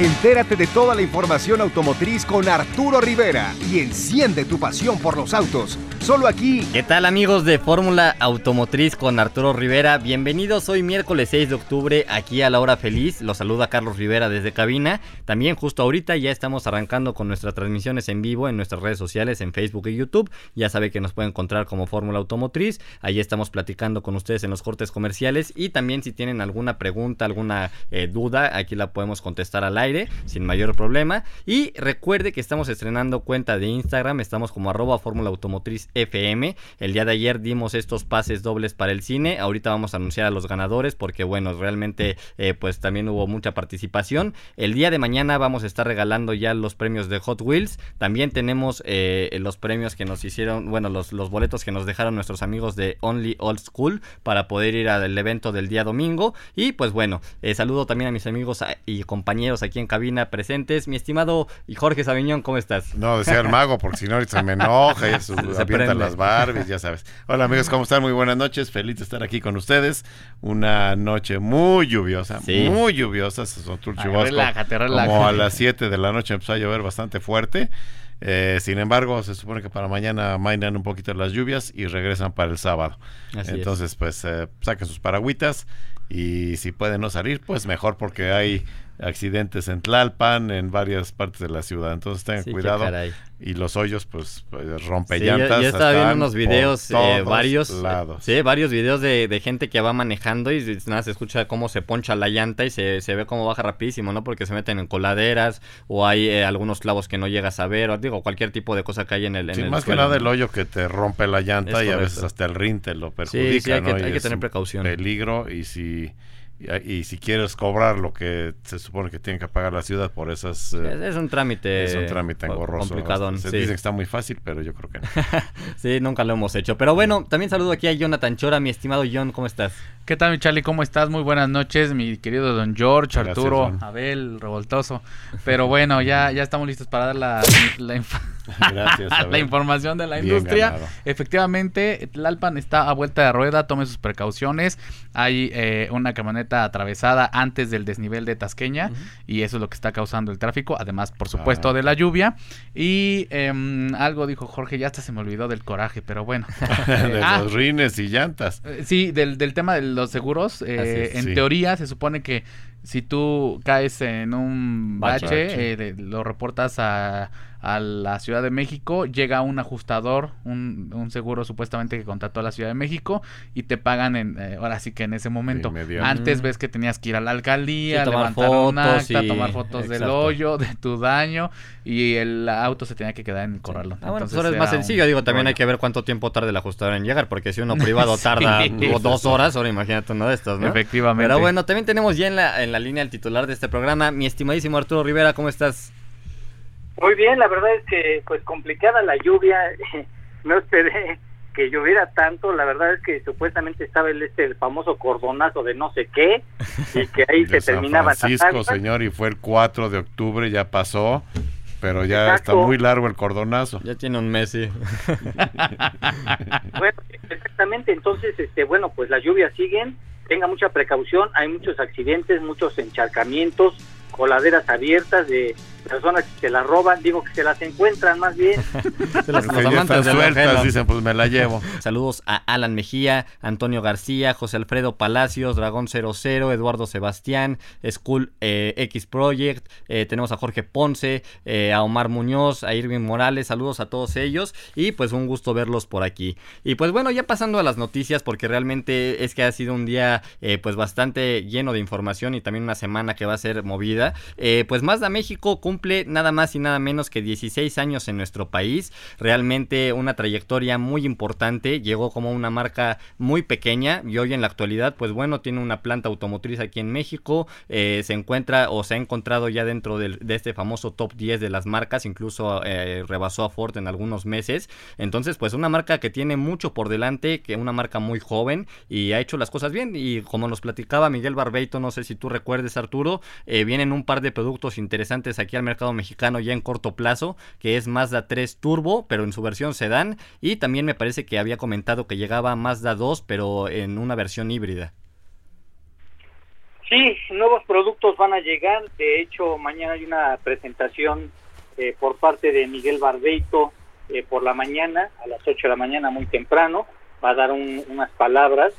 Entérate de toda la información automotriz con Arturo Rivera y enciende tu pasión por los autos. Solo aquí. ¿Qué tal amigos de Fórmula Automotriz con Arturo Rivera? Bienvenidos hoy miércoles 6 de octubre aquí a la hora feliz. Los saluda Carlos Rivera desde cabina. También justo ahorita ya estamos arrancando con nuestras transmisiones en vivo en nuestras redes sociales, en Facebook y YouTube. Ya sabe que nos puede encontrar como Fórmula Automotriz. Ahí estamos platicando con ustedes en los cortes comerciales y también si tienen alguna pregunta, alguna eh, duda, aquí la podemos contestar al aire sin mayor problema. Y recuerde que estamos estrenando cuenta de Instagram, estamos como arroba Fórmula Automotriz FM. El día de ayer dimos estos pases dobles para el cine. Ahorita vamos a anunciar a los ganadores porque bueno, realmente eh, pues también hubo mucha participación. El día de mañana vamos a estar regalando ya los premios de Hot Wheels. También tenemos eh, los premios que nos hicieron, bueno, los, los boletos que nos dejaron nuestros amigos de Only Old School para poder ir al evento del día domingo. Y pues bueno, eh, saludo también a mis amigos y compañeros aquí en cabina presentes. Mi estimado y Jorge Sabiñón, ¿cómo estás? No, decía el mago, porque si no ahorita se me enoja, y se, se las Barbies, ya sabes. Hola amigos, ¿cómo están? Muy buenas noches, feliz de estar aquí con ustedes. Una noche muy lluviosa, muy lluviosa, como a las 7 de la noche empezó a llover bastante fuerte. Eh, sin embargo, se supone que para mañana mainan un poquito las lluvias y regresan para el sábado. Entonces, pues eh, saquen sus paragüitas y si pueden no salir, pues mejor porque hay accidentes en Tlalpan, en varias partes de la ciudad. Entonces tengan cuidado. Y los hoyos, pues, pues rompe llantas. Yo, estaba viendo unos videos, eh, varios, sí, varios videos de, gente que va manejando y nada, se escucha cómo se poncha la llanta y se, ve cómo baja rapidísimo, ¿no? Porque se meten en coladeras o hay eh, algunos clavos que no llegas a ver, o digo, cualquier tipo de cosa que hay en el, en más que nada el hoyo que te rompe la llanta y a veces hasta el rin te lo perjudica, sí, hay, que, hay que tener precaución. Peligro y si y, si quieres cobrar lo que se supone que tiene que pagar la ciudad por esas... Eh, es, un trámite... Es un trámite engorroso. Complicado. Se dice que está muy fácil, pero yo creo que no. sí, nunca lo hemos hecho. Pero bueno, también saludo aquí a Jonathan Chora, mi estimado John, ¿cómo estestás? ¿Qué tal, mi Charlie? ¿Cómo estás? Muy buenas noches, mi querido don George, Arturo, Abel, revoltoso. Pero bueno, ya, ya estamos listos para dar la, la, la información de la industria. Efectivamente, Tlalpan está a vuelta de rueda, tome sus precauciones. Hay eh, una camioneta atravesada antes del desnivel de Tasqueña y eso es lo que está causando el tráfico, además, por supuesto, ah. de la lluvia. Y em, algo dijo Jorge, ya hasta se me olvidó del coraje, pero bueno. de ah. los rines y llantas. Eh, sí, del, del tema de los seguros. Eh, en teoría se supone que si tú caes en un bache, lo reportas a a la Ciudad de México, llega un ajustador, un, un seguro supuestamente que contrató a la Ciudad de México y te pagan en, eh, ahora sí que en ese momento. Antes ves que tenías que ir a la alcaldía, levantar fotos, un acta, tomar fotos del hoyo, de tu daño y el auto se tenía que quedar en el corralón. Ah, bueno, Entonces, es más sencillo, digo, también hay que ver cuánto tiempo tarda el ajustador en llegar, porque si uno privado tarda dos horas, ahora imagínate uno de estos, ¿no? Efectivamente. Pero bueno, también tenemos ya en la, en la línea el titular de este programa, mi estimadísimo Arturo Rivera, ¿cómo estás? Muy bien, la verdad es que pues complicada la lluvia, no esperé que lloviera tanto, la verdad es que supuestamente estaba el este el famoso cordonazo de no sé qué y que ahí se terminaba Francisco, señor, y fue el 4 de octubre, ya pasó, pero ya está muy largo el cordonazo. Ya tiene un mes, sí. bueno, exactamente, entonces este bueno, pues las lluvias siguen, tenga mucha precaución, hay muchos accidentes, muchos encharcamientos, coladeras abiertas de personas que se las roban, digo que se las encuentran más bien. se las, sueltas, dicen, pues me la llevo. Saludos a Alan Mejía, Antonio García, José Alfredo Palacios, Dragón 00, Eduardo Sebastián, School eh, X Project, eh, tenemos a Jorge Ponce, eh, a Omar Muñoz, a Irving Morales, saludos a todos ellos y pues un gusto verlos por aquí. Y pues bueno, ya pasando a las noticias porque realmente es que ha sido un día pues bastante lleno de información y también una semana que va a ser movida. pues Mazda México cumple nada más y nada menos que 16 años en nuestro país. Realmente una trayectoria muy importante. Llegó como una marca muy pequeña y hoy en la actualidad, pues bueno, tiene una planta automotriz aquí en México. Eh, se encuentra o se ha encontrado ya dentro de, este famoso top 10 de las marcas. Incluso eh, rebasó a Ford en algunos meses. Entonces, pues una marca que tiene mucho por delante, que una marca muy joven y ha hecho las cosas bien. Y como nos platicaba Miguel Barbeito, no sé si tú recuerdes, Arturo, eh, vienen un par de productos interesantes aquí mercado mexicano ya en corto plazo, que es Mazda 3 Turbo, pero en su versión sedán, y también me parece que había comentado que llegaba Mazda 2, pero en una versión híbrida. Sí, nuevos productos van a llegar. De hecho, mañana hay una presentación eh, por parte de Miguel Barbeito eh, por la mañana, a las 8 de la mañana, muy temprano. Va a dar unas palabras.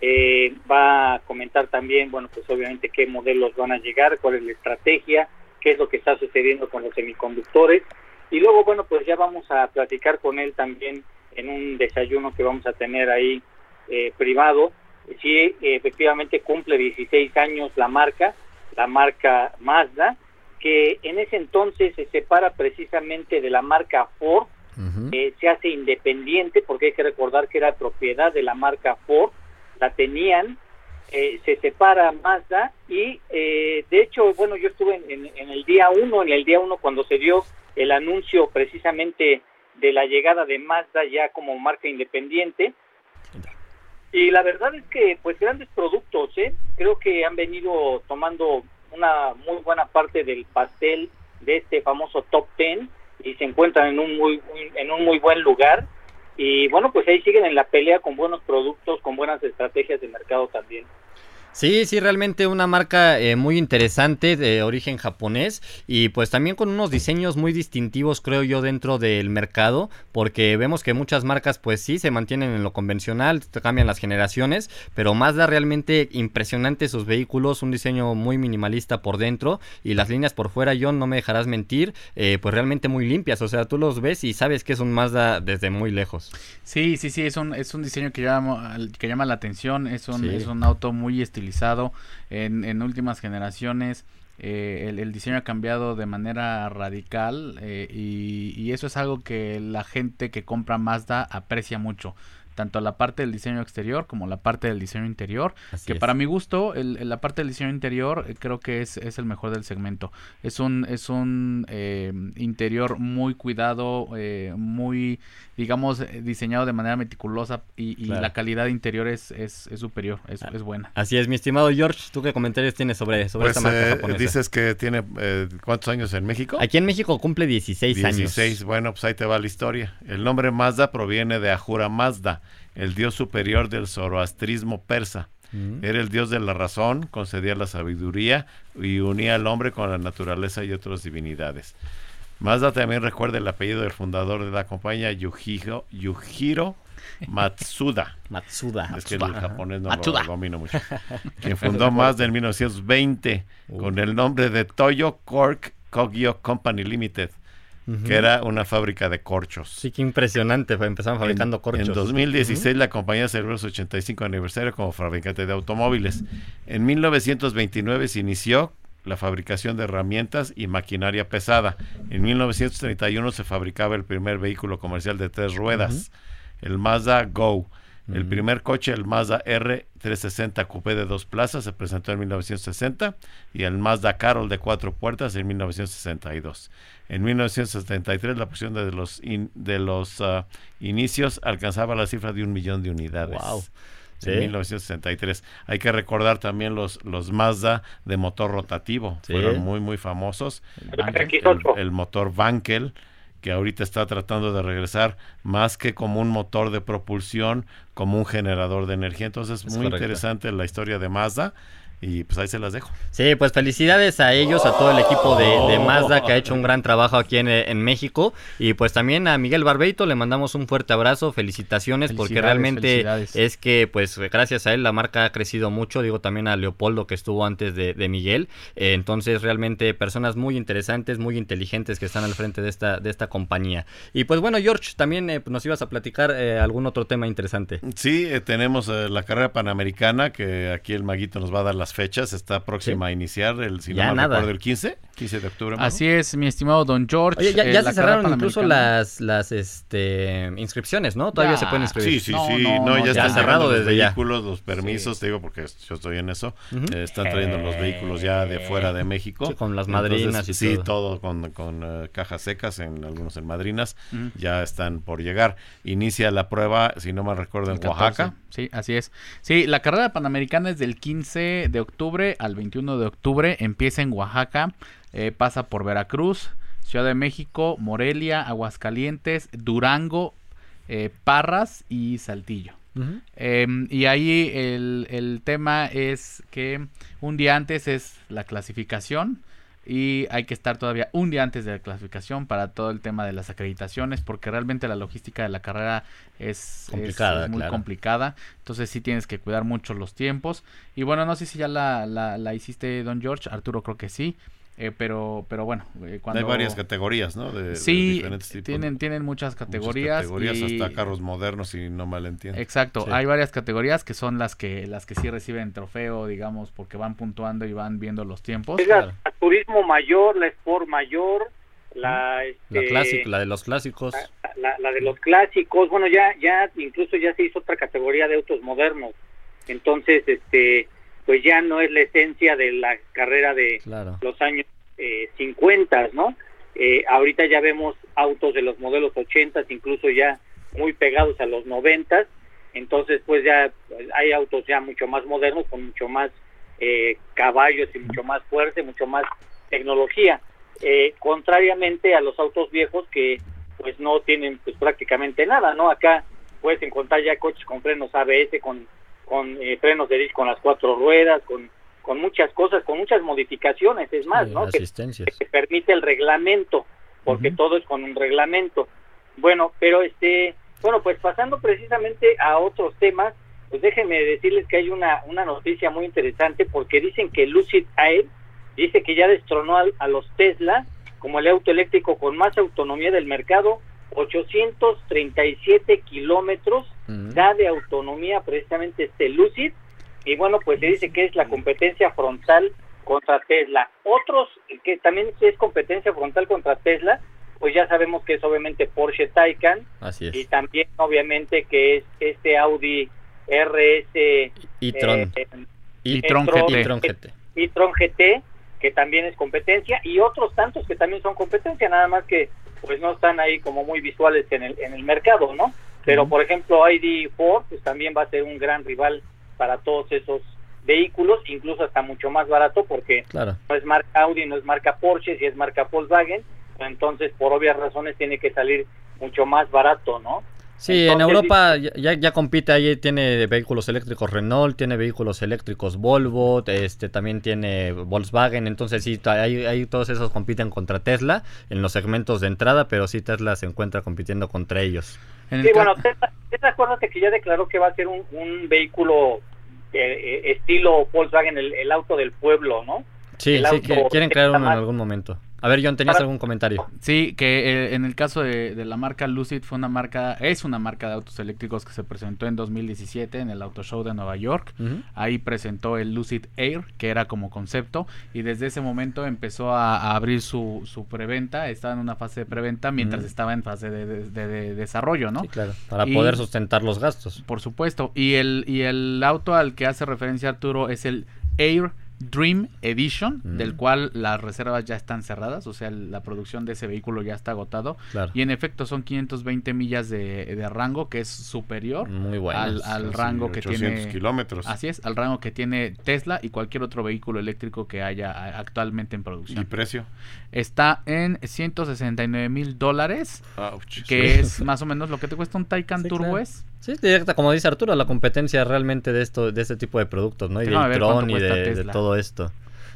Eh, va a comentar también, bueno, pues obviamente qué modelos van a llegar, cuál es la estrategia, qué es lo que está sucediendo con los semiconductores. Y luego, bueno, pues ya vamos a platicar con él también en un desayuno que vamos a tener ahí privado. Sí efectivamente cumple 16 años la marca, la marca Mazda, que en ese entonces se separa precisamente de la marca Ford, se hace independiente porque hay que recordar que era propiedad de la marca Ford, la tenían, eh, se separa Mazda y eh, de hecho, bueno, yo estuve en, en el día uno, en el día uno cuando se dio el anuncio precisamente de la llegada de Mazda ya como marca independiente, y la verdad es que, pues, grandes productos, ¿eh? Creo que han venido tomando una muy buena parte del pastel de este famoso top ten y se encuentran en un muy, en un muy buen lugar. Y bueno, pues ahí siguen en la pelea con buenos productos, con buenas estrategias de mercado también. Sí, sí, realmente una marca eh, muy interesante de origen japonés y pues también con unos diseños muy distintivos creo yo dentro del mercado porque vemos que muchas marcas pues sí se mantienen en lo convencional, cambian las generaciones, pero Mazda realmente impresionante sus vehículos, un diseño muy minimalista por dentro y las líneas por fuera, John, no me dejarás mentir, eh, pues realmente muy limpias, o sea, tú los ves y sabes que es un Mazda desde muy lejos. Sí, sí, sí, es un, es un diseño que llama, que llama la atención, es un, es un auto muy estilizado en, en últimas generaciones. Eh, el, diseño ha cambiado de manera radical eh, y, y, eso es algo que la gente que compra Mazda aprecia mucho tanto la parte del diseño exterior como la parte del diseño interior, que para mi gusto el, la parte del diseño interior eh, creo que es, es, el mejor del segmento. Es un, es un eh, interior muy cuidado, eh, muy, digamos, diseñado de manera meticulosa y, la calidad interior es, es, superior, es, ah, es, buena. Así es, mi estimado George, ¿tú qué comentarios tienes sobre, sobre esta pues, marca japonesa? Dices que tiene cuántos años en México? Aquí en México cumple 16, 16 años. 16, bueno, pues ahí te va la historia. El nombre Mazda proviene de Ahura Mazda el dios superior del zoroastrismo persa. Mm. Era el dios de la razón, concedía la sabiduría y unía al hombre con la naturaleza y otras divinidades. Mazda también recuerda el apellido del fundador de la compañía, Yujiro, Yujiro Matsuda. Matsuda. Es que el japonés no lo domino mucho. Quien fundó Mazda en 1920 con el nombre de Toyo Cork Kogyo Company Limited que era una fábrica de corchos. Sí, qué impresionante, empezaron fabricando corchos. En 2016 la compañía celebró su 85 aniversario como fabricante de automóviles. En 1929 se inició la fabricación de herramientas y maquinaria pesada. En 1931 se fabricaba el primer vehículo comercial de tres ruedas, el Mazda Go. El primer coche, el Mazda R360 Coupé de dos plazas, se presentó en 1960 y el Mazda Carol de cuatro puertas en 1962. En 1973 la producción de los, de los ah, inicios alcanzaba la cifra de un millón de unidades. Wow. En 1963. Hay que recordar también los, los Mazda de motor rotativo. Fueron muy, muy famosos. El, motor Vankel, que ahorita está tratando de regresar más que como un motor de propulsión, como un generador de energía. Entonces, muy interesante la historia de Mazda y pues ahí se las dejo. Sí, pues felicidades a ellos, a todo el equipo de, Mazda que ha hecho un gran trabajo aquí en, México. Y pues también a Miguel Barbeito le mandamos un fuerte abrazo, felicitaciones, porque realmente es que pues gracias a él la marca ha crecido mucho. Digo también a Leopoldo que estuvo antes de, Miguel. Eh, entonces realmente personas muy interesantes, muy inteligentes que están al frente de esta, de esta compañía. Y pues bueno, George, también eh, nos ibas a platicar eh, algún otro tema interesante. Sí, tenemos la carrera panamericana que aquí el maguito nos va a dar las fechas, está próxima a iniciar el, si no recuerdo, el 15, 15 de octubre. Así es, mi estimado Don George. ya, eh, se cerraron incluso las, las este, inscripciones, ¿no? Todavía se pueden inscribir. Sí, sí, sí, no, ya, está cerrado desde los vehículos, los permisos, te digo porque yo estoy en eso, eh, están trayendo los vehículos ya de fuera de México. con las madrinas y Sí, todo, con, con eh, cajas secas, en algunos en madrinas, ya están por llegar. Inicia la prueba, si no me recuerdo, en Oaxaca. Sí, así es. Sí, la carrera panamericana es del 15 de octubre al 21 de octubre. Empieza en Oaxaca, eh, pasa por Veracruz, Ciudad de México, Morelia, Aguascalientes, Durango, eh, Parras y Saltillo. Em, y ahí el, el tema es que un día antes es la clasificación y hay que estar todavía un día antes de la clasificación para todo el tema de las acreditaciones porque realmente la logística de la carrera es, muy complicada. Entonces sí tienes que cuidar mucho los tiempos. Y bueno no sé si ya la, la, la hiciste Don George. Arturo creo que sí eh, pero, pero bueno, eh, cuando... Hay varias categorías, ¿no? De, sí, diferentes tipos. Tienen, tienen muchas categorías. Muchas categorías hasta carros modernos, y no mal entiendo. Exacto, hay varias categorías que son las que las que sí reciben trofeo, digamos, porque van puntuando y van viendo los tiempos. Es la, turismo mayor, la Sport mayor, la... Este, la, la de los clásicos. La, la, de los clásicos, bueno, ya, ya incluso ya se hizo otra categoría de autos modernos. Entonces, este pues ya no es la esencia de la carrera de los años eh, 50, ¿no? Eh, ahorita ya vemos autos de los modelos 80, incluso ya muy pegados a los 90, entonces pues ya pues, hay autos ya mucho más modernos, con mucho más eh, caballos y mucho más fuerte, mucho más tecnología, eh, contrariamente a los autos viejos que pues no tienen pues prácticamente nada, ¿no? Acá puedes encontrar ya coches con frenos ABS, con con eh, frenos de disco con las cuatro ruedas, con, con muchas cosas, con muchas modificaciones, es más, ¿no? Que, que, permite el reglamento, porque todo es con un reglamento. Bueno, pero este, bueno, pues pasando precisamente a otros temas, pues déjenme decirles que hay una, una noticia muy interesante porque dicen que Lucid Air dice que ya destronó a los Tesla como el auto eléctrico con más autonomía del mercado 837 kilómetros da de autonomía precisamente este Lucid y bueno pues se dice que es la competencia frontal contra Tesla. Otros que también es competencia frontal contra Tesla pues ya sabemos que es obviamente Porsche Taycan y también obviamente que es este Audi RS e-tron e-tron GT e-tron GT que también es competencia y otros tantos que también son competencia nada más que pues no están ahí como muy visuales en el, en el mercado, ¿no? Pero por ejemplo ID4 pues también va a ser un gran rival para todos esos vehículos, incluso hasta mucho más barato porque no es marca Audi, no es marca Porsche, si es marca Volkswagen, entonces por obvias razones tiene que salir mucho más barato, ¿no? Sí, en Europa ya, ya compite ahí, tiene vehículos eléctricos Renault, tiene vehículos eléctricos Volvo, este también tiene Volkswagen, entonces sí, ahí, todos esos compiten contra Tesla en los segmentos de entrada, pero sí Tesla se encuentra compitiendo contra ellos. Sí, bueno, Tesla, acuérdate que ya declaró que va a ser un, vehículo eh, eh, estilo Volkswagen, el, auto del pueblo, ¿no? Sí, sí, quieren crear uno en algún momento. A ver, John, ¿tenías algún comentario? Sí, que eh, en el caso de, la marca Lucid fue una marca, es una marca de autos eléctricos que se presentó en 2017 en el Auto Show de Nueva York. Ahí presentó el Lucid Air, que era como concepto, y desde ese momento empezó a, abrir su, su, preventa. Estaba en una fase de preventa mientras estaba en fase de, desarrollo, ¿no? Sí, claro, para poder sustentar los gastos. Por supuesto. Y el, y el auto al que hace referencia Arturo es el Air Dream Edition, del cual las reservas ya están cerradas, o sea, la producción de ese vehículo ya está agotado. Y en efecto son 520 millas de, rango, que es superior al, rango que tiene... kilómetros. Así es, al rango que tiene Tesla y cualquier otro vehículo eléctrico que haya actualmente en producción. ¿Y precio? Está en 169 mil dólares, que es más o menos lo que te cuesta un Taycan Turbo S. Sí, directa, como dice Arturo, la competencia realmente de esto, de este tipo de productos, ¿no? Y del Tron y de, todo esto.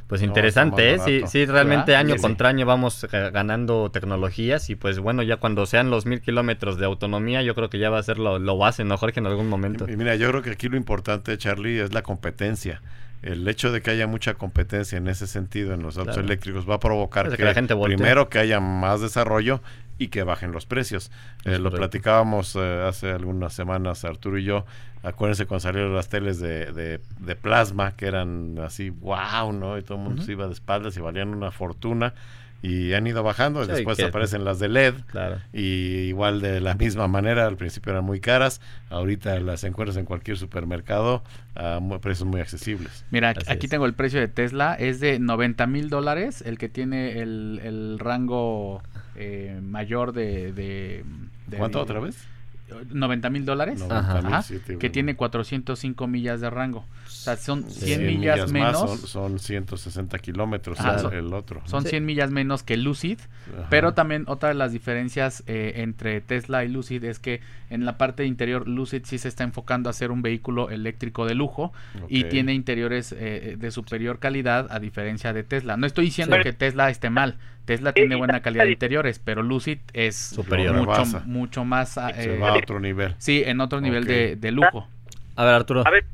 Pues interesante, ¿eh? Sí, sí, realmente año contra año vamos ganando tecnologías y pues bueno, ya cuando sean los mil kilómetros de autonomía, yo creo que ya va a ser lo, lo base, ¿no, Jorge, en algún momento? Y, mira, yo creo que aquí lo importante, Charlie, es la competencia el hecho de que haya mucha competencia en ese sentido en los autos eléctricos va a provocar que, la gente primero que haya más desarrollo y que bajen los precios. Eh, lo platicábamos eh, hace algunas semanas Arturo y yo. Acuérdense cuando salieron las teles de, de, plasma, que eran así, wow, ¿no? Y todo el mundo se iba de espaldas y valían una fortuna y han ido bajando. después aparecen las de LED. Y igual de la misma manera, al principio eran muy caras. Ahorita las encuentras en cualquier supermercado a precios muy accesibles. Mira, aquí tengo el precio de Tesla. Es de 90 mil dólares. El que tiene el, el rango eh, mayor de, de, ¿Cuánto otra vez? 90 mil dólares, que tiene 405 millas de rango. O sea, son 100, millas, menos. son, 160 kilómetros el otro. Son 100 millas menos que Lucid, pero también otra de las diferencias eh, entre Tesla y Lucid es que en la parte interior Lucid sí se está enfocando a ser un vehículo eléctrico de lujo y tiene interiores eh, de superior calidad a diferencia de Tesla. No estoy diciendo que Tesla esté mal, Tesla tiene buena calidad de interiores, pero Lucid es superior, mucho, mucho más... Se eh, va a otro nivel. Sí, en otro nivel de, de, lujo. A ver, Arturo. A ver,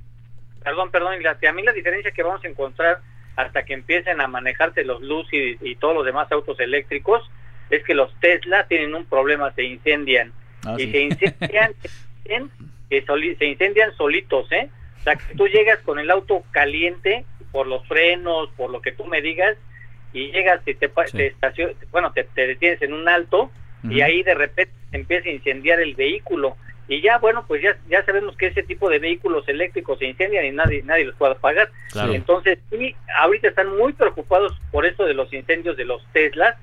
perdón, perdón, a mí la diferencia que vamos a encontrar hasta que empiecen a manejarse los Lucid y todos los demás autos eléctricos es que los Tesla tienen un problema, se incendian. Ah, y se incendian, se incendian solitos, ¿eh? O sea, que tú llegas con el auto caliente por los frenos, por lo que tú me digas, y llegas y te, bueno, te, detienes en un alto y ahí de repente empieza a incendiar el vehículo. Y ya, bueno, pues ya, ya sabemos que ese tipo de vehículos eléctricos se incendian y nadie, nadie los puede apagar. Entonces, sí, ahorita están muy preocupados por eso de los incendios de los Teslas,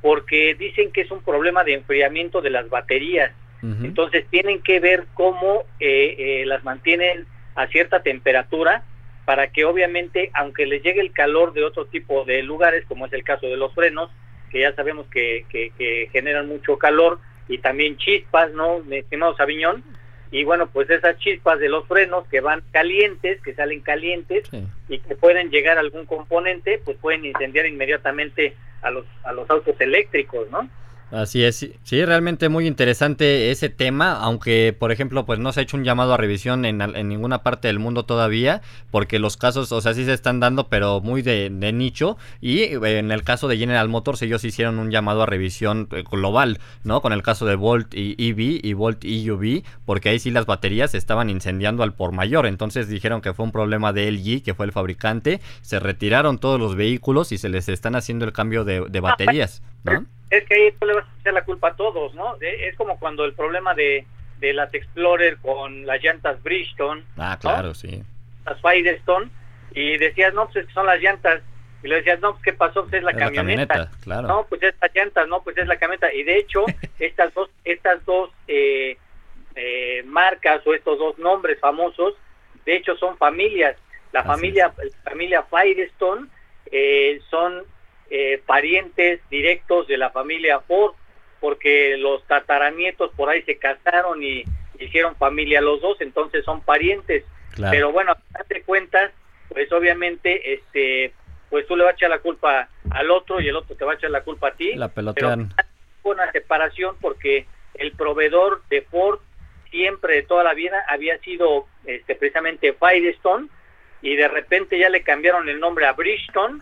porque dicen que es un problema de enfriamiento de las baterías. Entonces, tienen que ver cómo eh, eh, las mantienen a cierta temperatura para que obviamente, aunque les llegue el calor de otro tipo de lugares, como es el caso de los frenos, que ya sabemos que, que generan mucho calor, y también chispas, ¿no, mi estimado Sabiñón? Y bueno, pues esas chispas de los frenos que van calientes, que salen calientes y que pueden llegar a algún componente, pues pueden incendiar inmediatamente a los, a los autos eléctricos, ¿no? Así es, sí, realmente muy interesante ese tema, aunque por ejemplo pues no se ha hecho un llamado a revisión en, ninguna parte del mundo todavía, porque los casos, o sea, sí se están dando, pero muy de, nicho, y eh, en el caso de General Motors ellos hicieron un llamado a revisión eh, global, ¿no? Con el caso de Volt y EV y Volt EUV, porque ahí sí las baterías estaban incendiando al por mayor, entonces dijeron que fue un problema de LG, que fue el fabricante, se retiraron todos los vehículos y se les están haciendo el cambio de, de baterías, ¿no? es que ahí tú le vas a echar la culpa a todos, ¿no? Es como cuando el problema de, de las Explorer con las llantas Bridgestone. Ah, claro, sí. Las Firestone. Y decías, no, pues son las llantas. Y le decías, no, pues qué pasó, pues es la camioneta. claro. No, pues es las llantas, no, pues es la camioneta. Y de hecho, estas dos, estas dos eh, eh, marcas o estos dos nombres famosos, de hecho son familias. La familia, familia Firestone eh, son eh, parientes directos de la familia Ford, porque los tataranietos por ahí se casaron y hicieron familia los dos, entonces son parientes. Pero bueno, a de cuentas, pues obviamente, este, pues tú le vas a echar la culpa al otro y el otro te va a echar la culpa a ti. La pelotean. una separación porque el proveedor de Ford siempre de toda la vida había sido este, precisamente Firestone y de repente ya le cambiaron el nombre a Bridgestone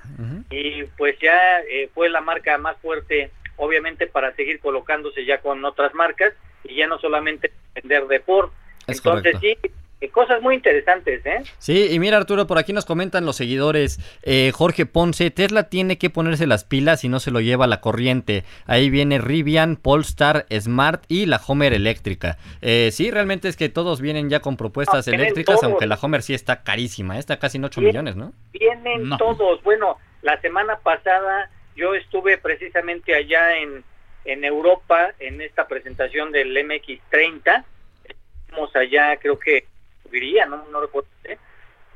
y pues ya eh, fue la marca más fuerte obviamente para seguir colocándose ya con otras marcas y ya no solamente vender de Ford. Entonces sí, eh, cosas muy interesantes, ¿eh? Sí, y mira Arturo, por aquí nos comentan los seguidores, eh, Jorge Ponce, Tesla tiene que ponerse las pilas y no se lo lleva la corriente. Ahí viene Rivian, Polestar, Smart y la Homer eléctrica. Eh, sí, realmente es que todos vienen ya con propuestas eléctricas, aunque la Homer sí está carísima, está casi en 8 millones, ¿no? Vienen todos, bueno, la semana pasada yo estuve precisamente allá en, en Europa en esta presentación del MX30, estuvimos allá creo que no, no recuerdo.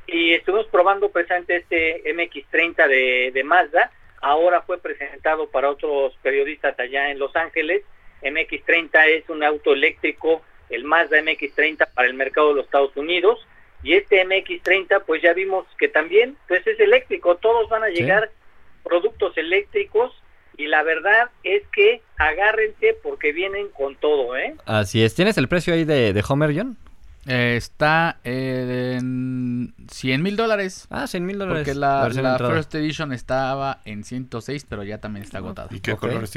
Y estuvimos probando precisamente este MX30 de, de Mazda. Ahora fue presentado para otros periodistas allá en Los Ángeles. MX30 es un auto eléctrico, el Mazda MX30 para el mercado de los Estados Unidos. Y este MX30, pues ya vimos que también, pues es eléctrico. Todos van a llegar productos eléctricos y la verdad es que agárrense porque vienen con todo, ¿eh? Así es. ¿Tienes el precio ahí de, de Homer, John? está en 100 mil dólares. Ah, 100 mil dólares. Porque la, la First Edition estaba en 106, pero ya también está agotado. ¿Y qué colores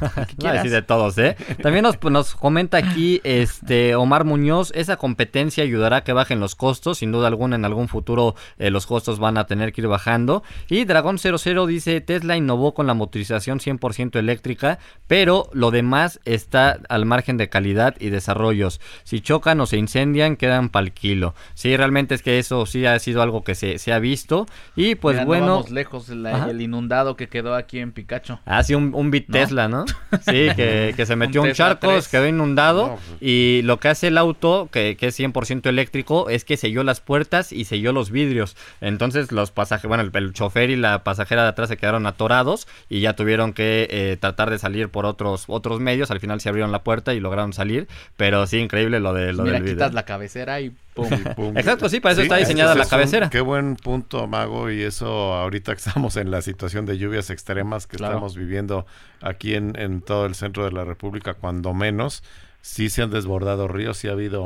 tienen? sí, de todos, ¿eh? También nos, nos comenta aquí este Omar Muñoz, esa competencia ayudará a que bajen los costos, sin duda alguna en algún futuro eh, los costos van a tener que ir bajando. Y Dragón 00 dice, Tesla innovó con la motorización 100% eléctrica, pero lo demás está al margen de calidad y desarrollos. Si chocan o se incendian, quedan pa'l kilo. Sí, realmente es que eso sí ha sido algo que se, se ha visto. Y pues bueno... lejos, el inundado que quedó aquí en Picacho. Ah, sí, un, un bit Tesla, ¿no? Sí, que, se metió un, charco, quedó inundado pues. y lo que hace el auto, que, que es 100% eléctrico, es que selló las puertas y selló los vidrios. Entonces los pasajeros, bueno, el, chofer y la pasajera de atrás se quedaron atorados y ya tuvieron que eh, tratar de salir por otros otros medios. Al final se abrieron la puerta y lograron salir, pero sí, increíble lo, de, lo Mira, del quitas la cabecera y pum. pum. Exacto, sí, para eso está diseñada la cabecera. qué buen punto, Mago, y eso ahorita que estamos en la situación de lluvias extremas que estamos viviendo aquí en, en todo el centro de la República, cuando menos sí se han desbordado ríos, sí ha habido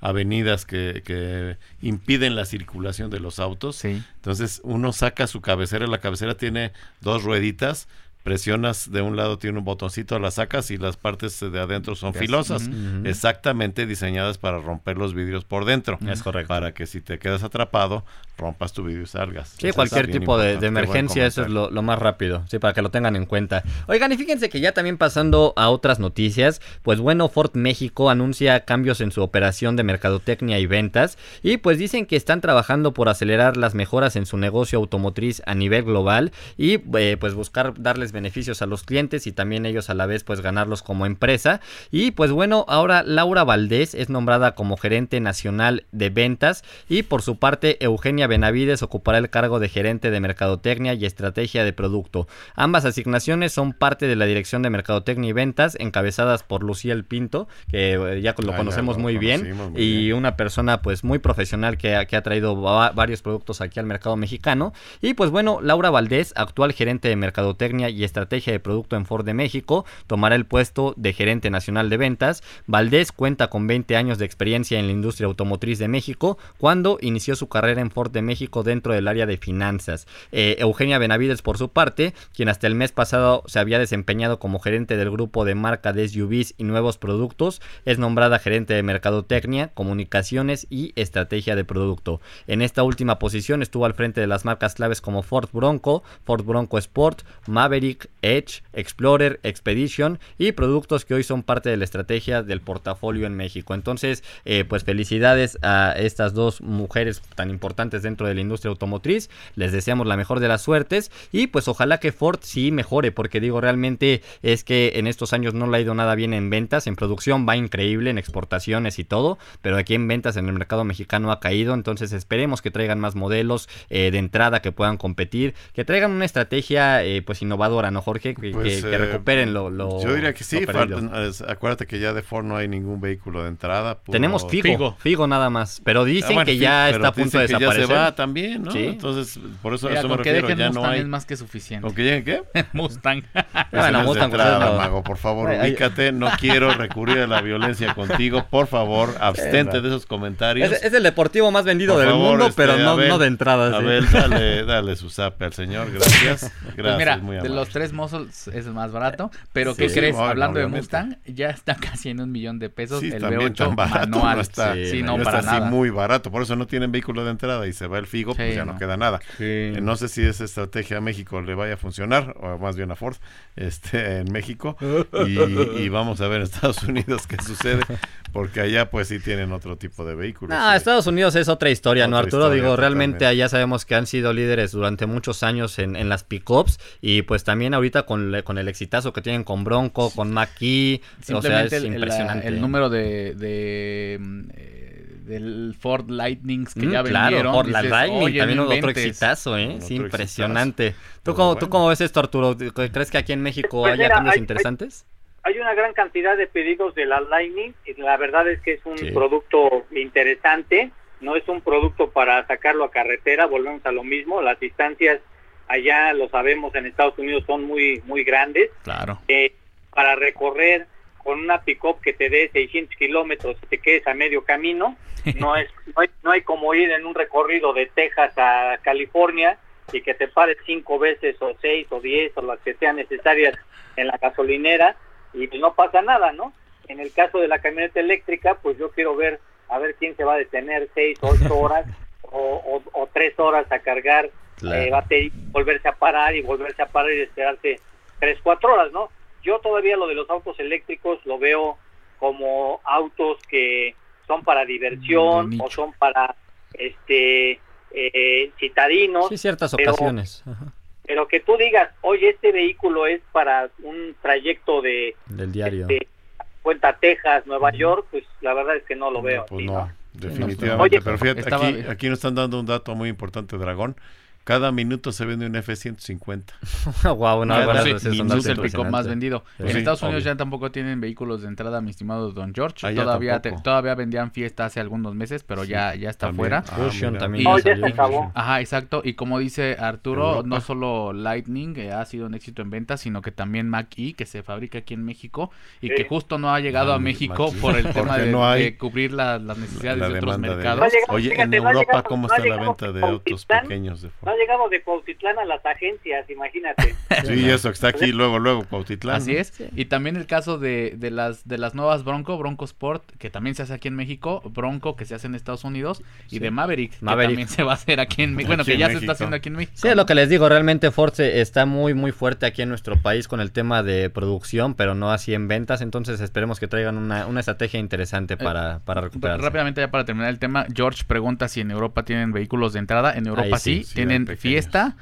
avenidas que, que, impiden la circulación de los autos. Entonces uno saca su cabecera, la cabecera tiene dos rueditas presionas de un lado tiene un botoncito, la sacas y las partes de adentro son filosas, exactamente diseñadas para romper los vidrios por dentro. Es correcto. Para que si te quedas atrapado, rompas tu vidrio y salgas. Sí, cualquier tipo de, emergencia, eso es lo, más rápido, sí, para que lo tengan en cuenta. Oigan, y fíjense que ya también pasando a otras noticias, pues bueno, Ford México anuncia cambios en su operación de mercadotecnia y ventas, y pues dicen que están trabajando por acelerar las mejoras en su negocio automotriz a nivel global y eh, pues buscar darles beneficios a los clientes y también ellos a la vez pues ganarlos como empresa. Y pues bueno, ahora Laura Valdés es nombrada como gerente nacional de ventas y por su parte Eugenia Benavides ocupará el cargo de gerente de mercadotecnia y estrategia de producto. Ambas asignaciones son parte de la dirección de mercadotecnia y ventas encabezadas por Luciel Pinto, que eh, ya lo conocemos muy, bien, y una persona pues muy profesional que, que ha traído varios productos aquí al mercado mexicano. Y pues bueno, Laura Valdés, actual gerente de mercadotecnia y estrategia de producto en Ford de México, tomará el puesto de gerente nacional de ventas. Valdés cuenta con 20 años de experiencia en la industria automotriz de México cuando inició su carrera en Ford de México dentro del área de finanzas. Eh, Eugenia Benavides, por su parte, quien hasta el mes pasado se había desempeñado como gerente del grupo de marca de SUVs y nuevos productos, es nombrada gerente de mercadotecnia, comunicaciones y estrategia de producto. En esta última posición estuvo al frente de las marcas claves como Ford Bronco, Ford Bronco Sport, Maverick, Edge, Explorer, Expedition y productos que hoy son parte de la estrategia del portafolio en México. Entonces, eh, pues felicidades a estas dos mujeres tan importantes dentro de la industria automotriz. Les deseamos la mejor de las suertes y pues ojalá que Ford sí mejore porque digo realmente es que en estos años no le ha ido nada bien en ventas, en producción va increíble, en exportaciones y todo, pero aquí en ventas en el mercado mexicano ha caído, entonces esperemos que traigan más modelos eh, de entrada que puedan competir, que traigan una estrategia eh, pues innovadora ¿no, Jorge? Que, pues, eh, recuperen lo, Yo diría que sí. acuérdate que ya de Ford no hay ningún vehículo de entrada. Tenemos Figo, Figo, nada más. Pero dicen ah, que ya está a punto de desaparecer. ya se va también, ¿no? Entonces, por eso, eso me refiero. Ya no hay. es más que suficiente. ¿Con que lleguen qué? Mustang. bueno, Mustang. Pues, entrada, Mago, por favor, ubícate. No quiero recurrir a la violencia contigo. Por favor, abstente de esos comentarios. Es, el deportivo más vendido del mundo, pero este, no, no de entrada. A ver, dale, dale su zape al señor. Gracias. Pues Gracias, muy amable. De los tres Muscles es el más barato, pero ¿qué crees? Hablando de Mustang, ya está casi en un millón de pesos el V8 tan barato, manual. No está, sí, no, para está así muy barato, por eso no tienen vehículo de entrada y se va el Figo, pues ya no. queda nada. Eh, no sé si esa estrategia a México le vaya a funcionar, o más bien a Ford, este, en México, y, vamos a ver en Estados Unidos qué sucede, porque allá pues sí tienen otro tipo de vehículos. No, Estados Unidos es otra historia, ¿no, Arturo? Digo, realmente allá sabemos que han sido líderes durante muchos años en, en las pickups y pues también ahorita con, con el exitazo que tienen con Bronco, con Mackie, o sea, es impresionante. El, número de, de eh, del Ford Lightning que mm, ya vendieron. Ford Lightning, también otro exitazo, ¿eh? sí, impresionante. ¿Tú, cómo, ¿Tú cómo ves esto, Arturo? ¿Crees que aquí en México pues haya cambios interesantes? Hay, una gran cantidad de pedidos de la Lightning y la verdad es que es un producto interesante. No es un producto para sacarlo a carretera, volvemos a lo mismo. Las distancias allá lo sabemos en Estados Unidos son muy muy grandes. Claro. Eh, para recorrer con una pick-up que te dé 600 kilómetros y te quedes a medio camino, no es no hay, no hay como ir en un recorrido de Texas a California y que te pares cinco veces o seis o diez o las que sean necesarias en la gasolinera y no pasa nada, ¿no? En el caso de la camioneta eléctrica, pues yo quiero ver a ver quién se va a detener seis, ocho horas o, o, o tres horas a cargar eh, va a volverse a parar y volverse a parar y esperarse tres, cuatro horas, ¿no? Yo todavía lo de los autos eléctricos lo veo como autos que son para diversión o son para este eh, citadinos. Sí, ciertas ocasiones. Pero que tú digas, oye, este vehículo es para un trayecto de... Del diario. De, Cuenta Texas, Nueva York, pues la verdad es que no lo veo. Pues no, definitivamente. pero fíjate, aquí, aquí nos están dando un dato muy importante, Dragón. Cada minuto se vende un F-150. wow, no, es, el pico más vendido. en Estados Unidos ya tampoco tienen vehículos de entrada, mi estimado Don George. Ah, todavía todavía vendían fiesta hace algunos meses, pero ya, ya está fuera. Ah, también. Ajá, exacto. Y como dice Arturo, no solo Lightning eh, ha sido un éxito en ventas, sino que también Mac-E, que se fabrica aquí en México y que justo no ha llegado a México por el tema de, cubrir las necesidades de otros mercados. Oye, en Europa, ¿cómo está la venta de autos pequeños de Ford? Llegado de Cuautitlán a las agencias, imagínate. Sí, eso, está aquí luego, luego Cuautitlán. Así es. Y también el caso de, de, las, de las nuevas Bronco, Bronco Sport, que también se hace aquí en México, Bronco, que se hace en Estados Unidos, y de Maverick, que también se va a hacer aquí en México. Bueno, que ya se está haciendo aquí en México. Sí, lo que les digo, realmente Ford está muy, muy fuerte aquí en nuestro país con el tema de producción, pero no así en ventas, entonces esperemos que traigan una, una estrategia interesante eh, para, para recuperar. Rápidamente, ya para terminar el tema, George pregunta si en Europa tienen vehículos de entrada. En Europa sí, tienen Fiesta,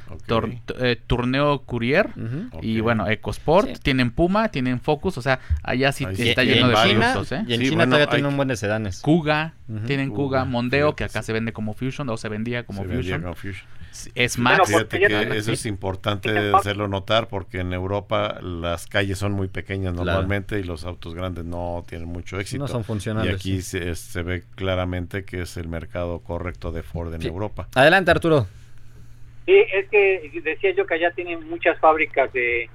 eh, Tourneo Courier y bueno, EcoSport, tienen Puma, tienen Focus, o sea, allá sí está lleno de productos. ¿eh? Y en China todavía tienen un buen de sedanes. Kuga, tienen Kuga, Mondeo, que acá se vende como Fusion, o se vendía como Fusion. Es más, eso es importante hacerlo notar porque en Europa las calles son muy pequeñas normalmente y los autos grandes no tienen mucho éxito. No son funcionales. Y aquí se, ve claramente que es el mercado correcto de Ford en Europa. Adelante, Arturo. Sí, es que decía yo que allá tienen muchas fábricas de,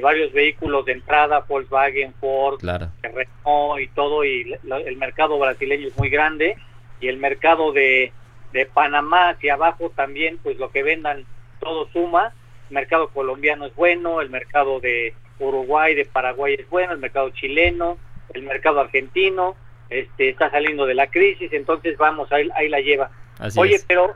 varios vehículos de entrada, Volkswagen, Ford, Renault y todo, y el mercado brasileño es muy grande, y el mercado de, de Panamá hacia abajo también, pues lo que vendan todo suma, el mercado colombiano es bueno, el mercado de Uruguay, de Paraguay es bueno, el mercado chileno, el mercado argentino, este está saliendo de la crisis, entonces vamos, ahí, ahí la lleva. Oye, pero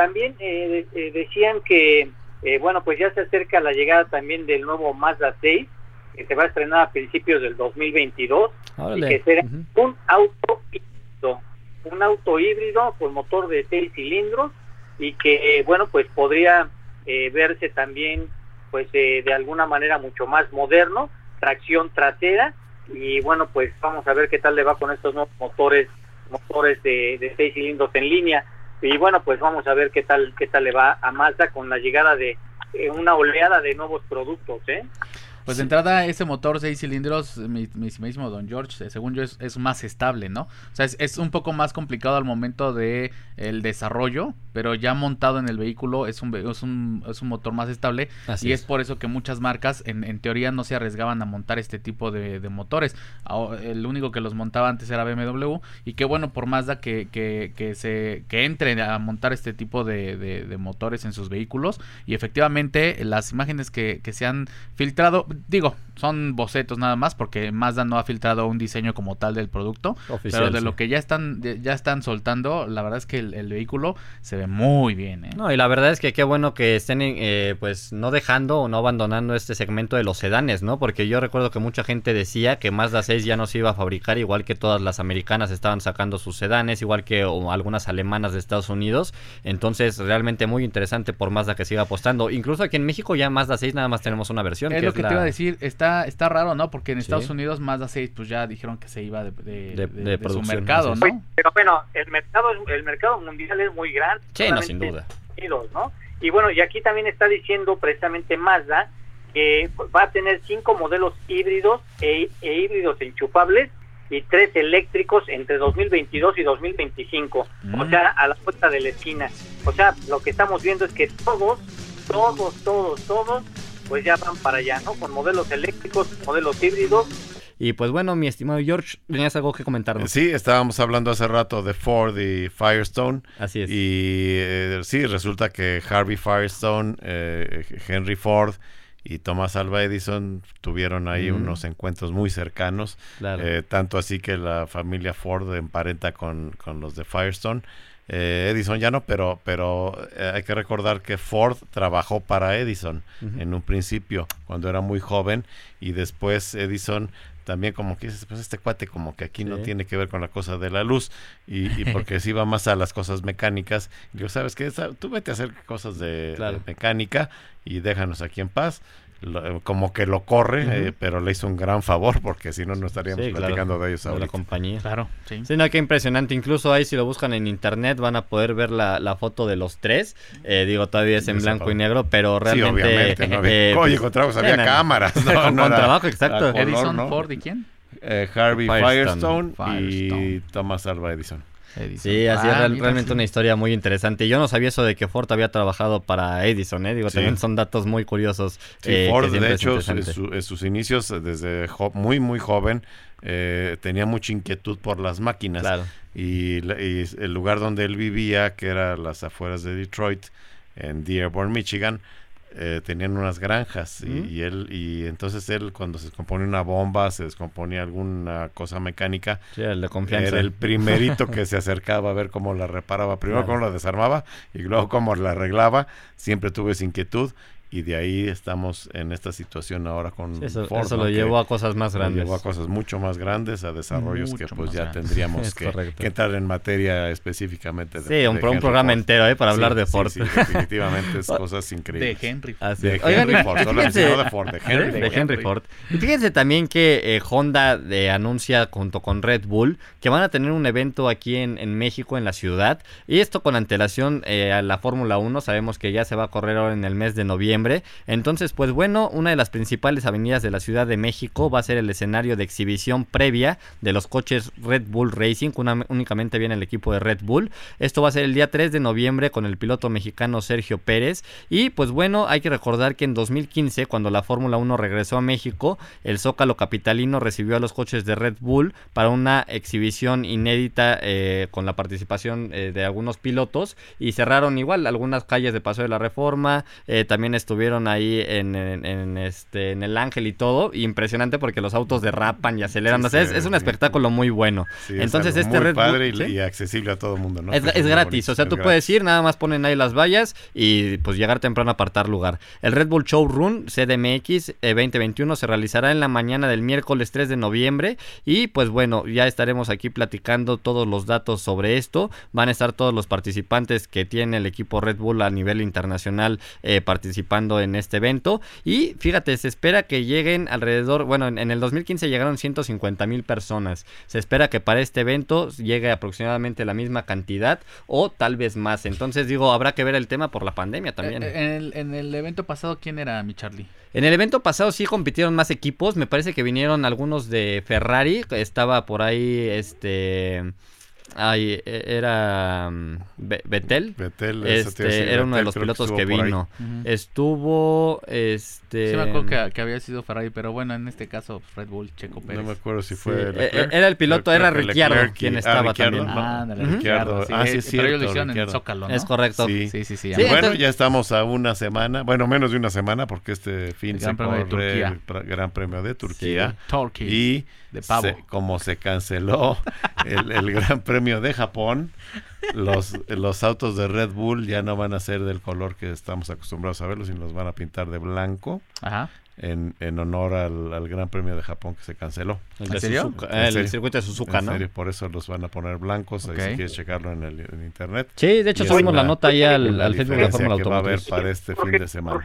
también eh, eh, decían que, eh, bueno, pues ya se acerca la llegada también del nuevo Mazda 6, que se va a estrenar a principios del 2022, y que será un auto híbrido, un auto híbrido con motor de seis cilindros, y que, bueno, pues podría verse también, pues de alguna manera mucho más moderno, tracción trasera, y bueno, pues vamos a ver qué tal le va con estos nuevos motores motores de, de seis cilindros en línea y bueno pues vamos a ver qué tal qué tal le va a Mazda con la llegada de eh, una oleada de nuevos productos ¿eh? Pues de entrada, ese motor 6 cilindros, mi, mismo Don George, eh, según yo, es, más estable, ¿no? O sea, es, un poco más complicado al momento de el desarrollo, pero ya montado en el vehículo es un, es un, es un motor más estable y es. por eso que muchas marcas en, en, teoría no se arriesgaban a montar este tipo de, motores. El único que los montaba antes era BMW y qué bueno por Mazda que, que, que, se, que entre a montar este tipo de, de, motores en sus vehículos y efectivamente las imágenes que, que se han filtrado digo, son bocetos nada más porque Mazda no ha filtrado un diseño como tal del producto, pero de lo que ya están ya están soltando, la verdad es que el, vehículo se ve muy bien. ¿eh? No, y la verdad es que qué bueno que estén eh, pues no dejando o no abandonando este segmento de los sedanes, ¿no? Porque yo recuerdo que mucha gente decía que Mazda 6 ya no se iba a fabricar igual que todas las americanas estaban sacando sus sedanes, igual que algunas alemanas de Estados Unidos. Entonces, realmente muy interesante por Mazda que siga apostando. Incluso aquí en México ya Mazda 6 nada más tenemos una versión. Es lo que te iba a decir, está está, raro, ¿no? Porque en Estados Unidos Mazda 6 pues ya dijeron que se iba de, de, su mercado, ¿no? Pero bueno, el mercado, el mercado mundial es muy grande. Sí, sin duda. ¿no? Y bueno, y aquí también está diciendo precisamente Mazda que va a tener cinco modelos híbridos e, e híbridos enchufables y tres eléctricos entre 2022 y 2025, o mm. sea, a la puerta de la esquina. O sea, lo que estamos viendo es que todos, todos, todos, todos pues ya van para allá, ¿no? Con modelos eléctricos, modelos híbridos. Y pues bueno, mi estimado George, ¿tenías algo que comentarnos? Sí, estábamos hablando hace rato de Ford y Firestone. Así es. Y eh, sí, resulta que Harvey Firestone, eh, Henry Ford y Thomas Alva Edison tuvieron ahí unos encuentros muy cercanos. Eh, tanto así que la familia Ford emparenta con, con los de Firestone. Eh, Edison ya no, pero, pero hay que recordar que Ford trabajó para Edison en un principio, cuando era muy joven, y después Edison también como que dices, pues este cuate como que aquí no tiene que ver con la cosa de la luz y, porque si va más a las cosas mecánicas. Y yo, ¿sabes qué? Tú vete a hacer cosas de, mecánica y déjanos aquí en paz. Como que lo corre, eh, pero le hizo un gran favor porque si no, no estaríamos platicando de ellos ahora. la compañía. Claro, sí. Sí, no, qué impresionante. Incluso ahí si lo buscan en internet van a poder ver la, foto de los tres. Eh, digo, todavía es en blanco y negro, pero realmente... Sí, obviamente. No había, eh, pues, había cámaras. No, con, trabajo, exacto. Edison, Ford y quién? Harvey Firestone, y Thomas Alva Edison. Sí, así es ah, realmente una historia muy interesante. Yo no sabía eso de que Ford había trabajado para Edison, ¿eh? Digo, también son datos muy curiosos. Eh, Ford, de hecho, en, sus inicios, desde muy, muy joven, eh, tenía mucha inquietud por las máquinas. Y, y, el lugar donde él vivía, que era las afueras de Detroit, en Dearborn, Michigan, eh, tenían unas granjas y, él y entonces él cuando se descompone una bomba se descomponía alguna cosa mecánica el de confianza. era el primerito que se acercaba a ver cómo la reparaba. Primero cómo la desarmaba y luego cómo la arreglaba. Siempre tuve esa inquietud y de ahí estamos en esta situación ahora con eso, Ford, eso lo llevó a cosas más grandes. Lo llevó a cosas mucho más grandes, a desarrollos que pues ya tendríamos que, entrar en materia específicamente. De, sí, un, programa entero ¿eh? para hablar de Ford. Sí, definitivamente es cosas increíbles. De Henry Ford. De Henry Ford, solo de Ford, de Henry, de Henry Ford. Y fíjense también que eh, Honda de, anuncia junto con Red Bull que van a tener un evento aquí en, en México, en la ciudad. Y esto con antelación eh, a la Fórmula 1. Sabemos que ya se va a correr ahora en el mes de noviembre entonces, pues bueno, una de las principales avenidas de la Ciudad de México va a ser el escenario de exhibición previa de los coches Red Bull Racing, únicamente viene el equipo de Red Bull. Esto va a ser el día 3 de noviembre con el piloto mexicano Sergio Pérez. Y pues bueno, hay que recordar que en 2015, cuando la Fórmula 1 regresó a México, el Zócalo Capitalino recibió a los coches de Red Bull para una exhibición inédita eh, con la participación eh, de algunos pilotos y cerraron igual algunas calles de Paso de la Reforma, eh, también estuvieron ahí en, este, en el Ángel y todo. Impresionante porque los autos derrapan y aceleran. es, un espectáculo muy bueno. Entonces, este muy padre y, accesible a todo el mundo, ¿no? Es, gratis. o sea, tú puedes ir, nada más ponen ahí las vallas y pues llegar temprano a apartar lugar. El Red Bull Showroom CDMX 2021 eh, se realizará en la mañana del miércoles 3 de noviembre. Y pues bueno, ya estaremos aquí platicando todos los datos sobre esto. Van a estar todos los participantes que tiene el equipo Red Bull a nivel internacional eh, participando en este evento. Y fíjate, se espera que lleguen alrededor, bueno, en, el 2015 llegaron 150 mil personas. Se espera que para este evento llegue aproximadamente la misma cantidad o tal vez más. Entonces digo, habrá que ver el tema por la pandemia también. Eh, en, el, evento pasado, ¿quién era mi Charlie? En el evento pasado sí compitieron más equipos. Me parece que vinieron algunos de Ferrari. Estaba por ahí este... Ay, e, era mm, Betel. Betel este, era uno de los pilotos que, vino. Estuvo, este... Sí me acuerdo que, había sido Ferrari, pero bueno, en este caso Red Bull, Checo Pérez. No me acuerdo si fue... E, e, era el piloto, era Ricciardo quien estaba también. Ah, Ricciardo. Ah, sí, sí, Pero ellos lo hicieron en Zócalo, ¿no? Es correcto. Sí, sí, sí. bueno, ya estamos a una semana, bueno, menos de una semana, porque este fin se corre el Gran Premio de Turquía. Y de pavo. como se canceló el, el Gran Premio de Japón, los, los autos de Red Bull ya no van a ser del color que estamos acostumbrados a verlos, sino los van a pintar de blanco. En, en, honor al, Gran Premio de Japón que se canceló. ¿En, serio? El circuito de Suzuka, ¿no? por eso los van a poner blancos, si quieres checarlo en, el, internet. Sí, de hecho subimos la nota ahí al, al Facebook de la Fórmula que va a haber para este fin de semana.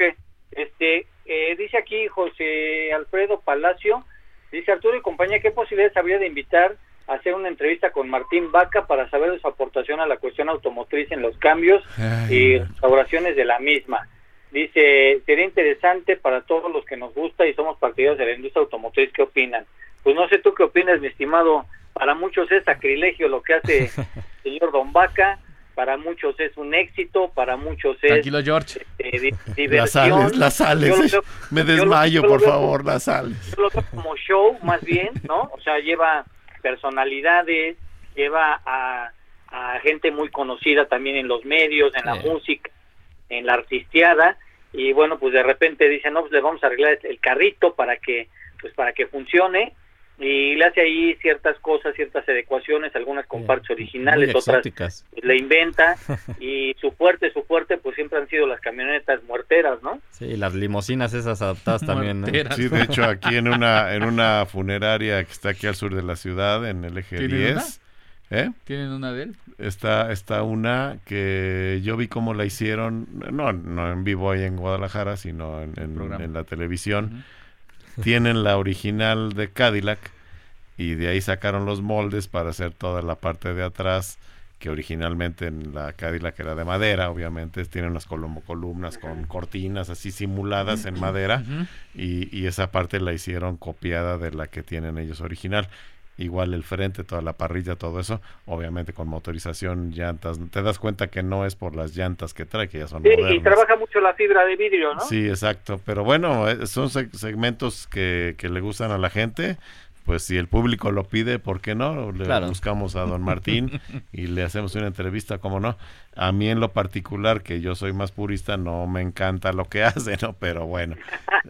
este, eh, dice aquí José Alfredo Palacio, dice Arturo y compañía, ¿qué posibilidades habría de invitar hacer una entrevista con Martín Vaca para saber de su aportación a la cuestión automotriz en los cambios y restauraciones de la misma. Dice, sería interesante para todos los que nos gusta y somos partidarios de la industria automotriz, ¿qué opinan? Pues no sé tú qué opinas, mi estimado, para muchos es sacrilegio lo que hace el señor Don Vaca, para muchos es un éxito, para muchos es Tranquilo, George. Este, diversión. Las sales, me desmayo, por favor, las sales. Yo lo veo como show, más bien, ¿no? O sea, lleva personalidades, lleva a, gente muy conocida también en los medios, en la música, en la artisteada, y bueno, pues de repente dicen, no, pues le vamos a arreglar el carrito para que, pues para que funcione, y le hace ahí ciertas cosas, ciertas adecuaciones, algunas con partes originales, otras le inventa y su fuerte, su fuerte pues siempre han sido las camionetas muerteras, ¿no? Sí, las limosinas esas adaptadas también, ¿no? Sí, de hecho aquí en una en una funeraria que está aquí al sur de la ciudad en el eje 10 ¿Eh? ¿Tienen una de él? Está, está una que yo vi cómo la hicieron, no, no en vivo ahí en Guadalajara, sino en, en, la televisión. Tienen la original de Cadillac y de ahí sacaron los moldes para hacer toda la parte de atrás que originalmente en la Cadillac era de madera, obviamente, tiene unas columnas con cortinas así simuladas en madera y, y, esa parte la hicieron copiada de la que tienen ellos original igual el frente, toda la parrilla, todo eso, obviamente con motorización, llantas, te das cuenta que no es por las llantas que trae, que ya son sí, Y trabaja mucho la fibra de vidrio, ¿no? Sí, exacto, pero bueno, eh, son segmentos que, que le gustan a la gente pues si el público lo pide, ¿por qué no? Le buscamos a don Martín y le hacemos una entrevista, ¿cómo no? A mí en lo particular, que yo soy más purista, no me encanta lo que hace, ¿no? Pero bueno,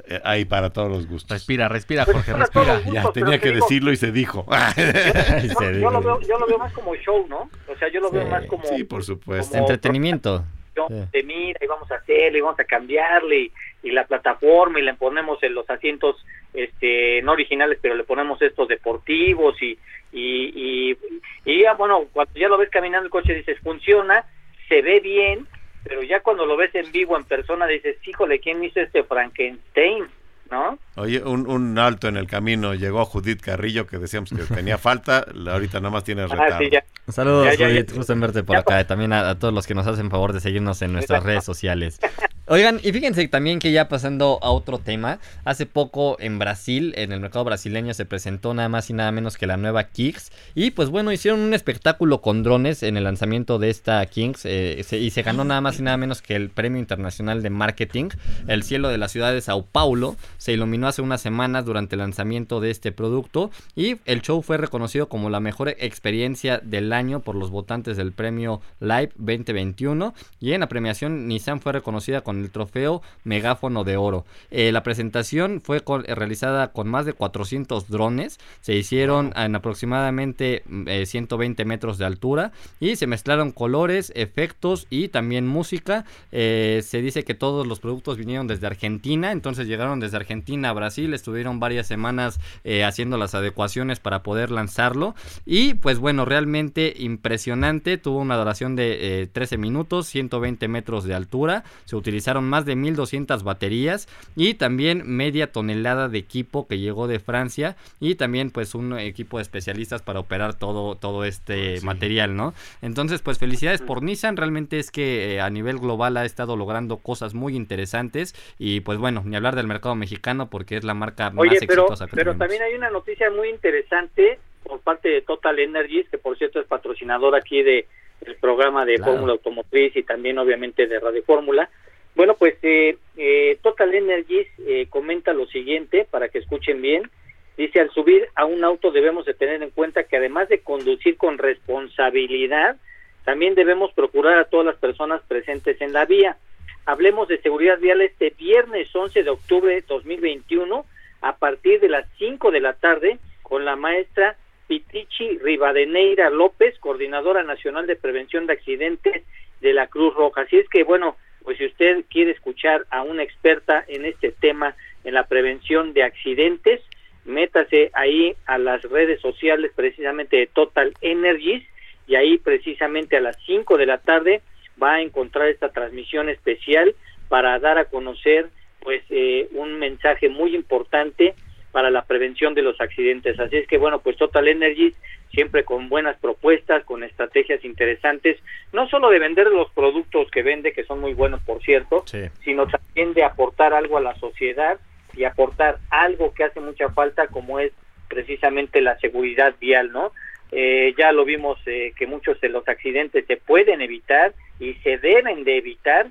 eh, ahí para todos los gustos. Respira, respira, Jorge, respira. ya tenía que decirlo y se dijo. Yo, lo veo, yo, lo veo, más como show, ¿no? O sea, yo lo veo más como... Sí, por supuesto. Entretenimiento. De mira, y vamos a hacerle, y vamos a cambiarle, y, la plataforma, y le ponemos en los asientos este no originales, pero le ponemos estos deportivos, y, y, y, ya, bueno, cuando ya lo ves caminando el coche dices, funciona, se ve bien, pero ya cuando lo ves en vivo, en persona, dices, híjole, ¿quién hizo este Frankenstein? ¿No? Oye, un, un alto en el camino, llegó Judith Carrillo, que decíamos que tenía falta, ahorita nada más tiene ah, retardo. Saludos, Judith, gusto en verte por acá, también a, todos los que nos hacen favor de seguirnos en nuestras redes sociales. Oigan, y fíjense también que ya pasando a otro tema, hace poco en Brasil, en el mercado brasileño, se presentó nada más y nada menos que la nueva Kicks. Y pues bueno, hicieron un espectáculo con drones en el lanzamiento de esta Kicks eh, y se ganó nada más y nada menos que el Premio Internacional de Marketing. El cielo de la ciudad de Sao Paulo se iluminó hace unas semanas durante el lanzamiento de este producto y el show fue reconocido como la mejor experiencia del año por los votantes del premio Live 2021. Y en la premiación Nissan fue reconocida con el trofeo Megáfono de Oro. Eh, la presentación fue realizada con más de 400 drones, se hicieron en aproximadamente 120 mm, eh, metros de altura y se mezclaron colores, efectos y también música. Eh, se dice que todos los productos vinieron desde Argentina, entonces llegaron desde Argentina a Brasil, estuvieron varias semanas haciendo las adecuaciones para poder lanzarlo y pues bueno, realmente impresionante, tuvo una duración de 13 minutos, 120 metros de altura, se utilizaron más de 1200 baterías y también media tonelada de equipo que llegó de Francia y también pues un equipo de especialistas para operar todo, todo este material, ¿no? Entonces pues felicidades por Nissan, realmente es que eh, a nivel global ha estado logrando cosas muy interesantes y pues bueno, ni hablar del mercado mexicano porque es la marca más exitosa que pero también hay una noticia muy interesante por parte de Total Energies, que por cierto es patrocinador aquí de el programa de Fórmula Automotriz y también obviamente de Radio Fórmula. Bueno, pues eh, eh, Total Energies eh, comenta lo siguiente para que escuchen bien. Dice, al subir a un auto debemos de tener en cuenta que además de conducir con responsabilidad, también debemos procurar a todas las personas presentes en la vía. Hablemos de seguridad vial este viernes 11 de octubre de 2021 a partir de las 5 de la tarde con la maestra Pitichi Rivadeneira López, coordinadora nacional de prevención de accidentes de la Cruz Roja. Así es que, bueno, pues si usted quiere escuchar a una experta en este tema, en la prevención de accidentes, métase ahí a las redes sociales precisamente de Total Energies y ahí precisamente a las 5 de la tarde va a encontrar esta transmisión especial para dar a conocer pues eh, un mensaje muy importante para la prevención de los accidentes. Así es que bueno, pues Total Energies siempre con buenas propuestas, con estrategias interesantes, no solo de vender los productos que vende, que son muy buenos por cierto, sino también de aportar algo a la sociedad y aportar algo que hace mucha falta como es precisamente la seguridad vial, ¿no? Eh, ya lo vimos eh, que muchos de los accidentes se pueden evitar y se deben de evitar,